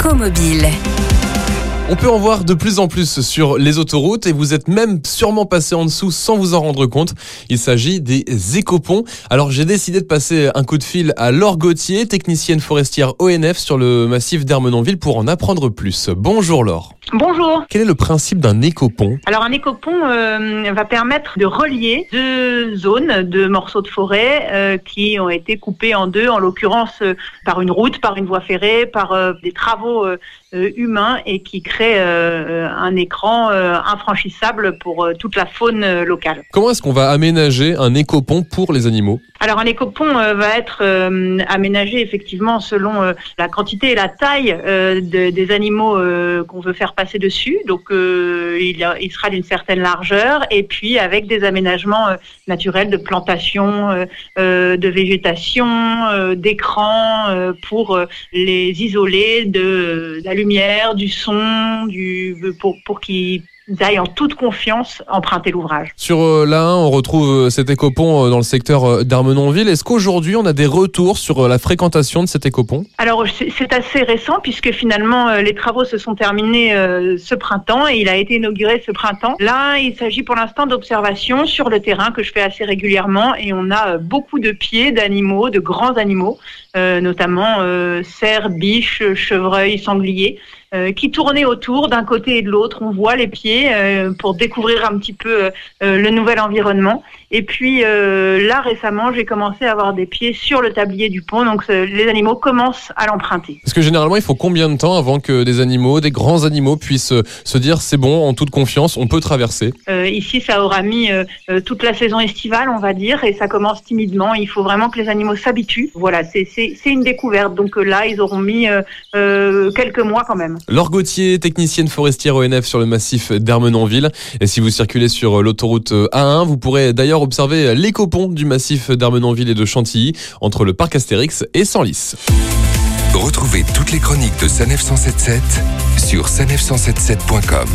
Écomobile. On peut en voir de plus en plus sur les autoroutes et vous êtes même sûrement passé en dessous sans vous en rendre compte. Il s'agit des écoponts. Alors j'ai décidé de passer un coup de fil à Laure Gauthier, technicienne forestière ONF sur le massif d'Ermenonville pour en apprendre plus. Bonjour Laure. Bonjour. Quel est le principe d'un écopont Alors un écopont euh, va permettre de relier deux zones, deux morceaux de forêt euh, qui ont été coupés en deux, en l'occurrence euh, par une route, par une voie ferrée, par euh, des travaux humains et qui créent euh, un écran euh, infranchissable pour euh, toute la faune locale. Comment est-ce qu'on va aménager un écopont pour les animaux? Alors un écopont va être aménagé effectivement selon la quantité et la taille de- des animaux qu'on veut faire passer dessus. Donc il, a- il sera d'une certaine largeur et puis avec des aménagements naturels de plantation, de végétation, d'écran pour les isoler de la lumière, du son, du pour pour qu'ils aillent en toute confiance emprunter l'ouvrage. Sur euh, l'A1, on retrouve euh, cet écopont euh, dans le secteur d'Armenonville. Est-ce qu'aujourd'hui on a des retours sur la fréquentation de cet écopont Alors c'est assez récent puisque finalement les travaux se sont terminés ce printemps et il a été inauguré ce printemps. Là, il s'agit pour l'instant d'observations sur le terrain que je fais assez régulièrement et on a beaucoup de pieds d'animaux, de grands animaux, notamment cerfs, biches, chevreuils, sangliers. Euh, qui tournaient autour d'un côté et de l'autre. On voit les pieds euh, pour découvrir un petit peu euh, euh, le nouvel environnement. Et puis euh, là récemment, j'ai commencé à avoir des pieds sur le tablier du pont, donc les animaux commencent à l'emprunter. Parce que généralement, il faut combien de temps avant que des animaux, des grands animaux, puissent se dire c'est bon, en toute confiance, on peut traverser? Euh, ici, ça aura mis toute la saison estivale, on va dire, et ça commence timidement. Il faut vraiment que les animaux s'habituent. Voilà, c'est une découverte. Donc là, ils auront mis euh, euh, quelques mois quand même. Laure Gauthier, technicienne forestière ONF sur le massif d'Ermenonville. Et si vous circulez sur euh, l'autoroute euh, A1, vous pourrez d'ailleurs observer euh, l'écopont du massif d'Ermenonville et de Chantilly entre le parc Astérix et Senlis. Retrouvez toutes les chroniques de Sanef 177 sur sanef177.com.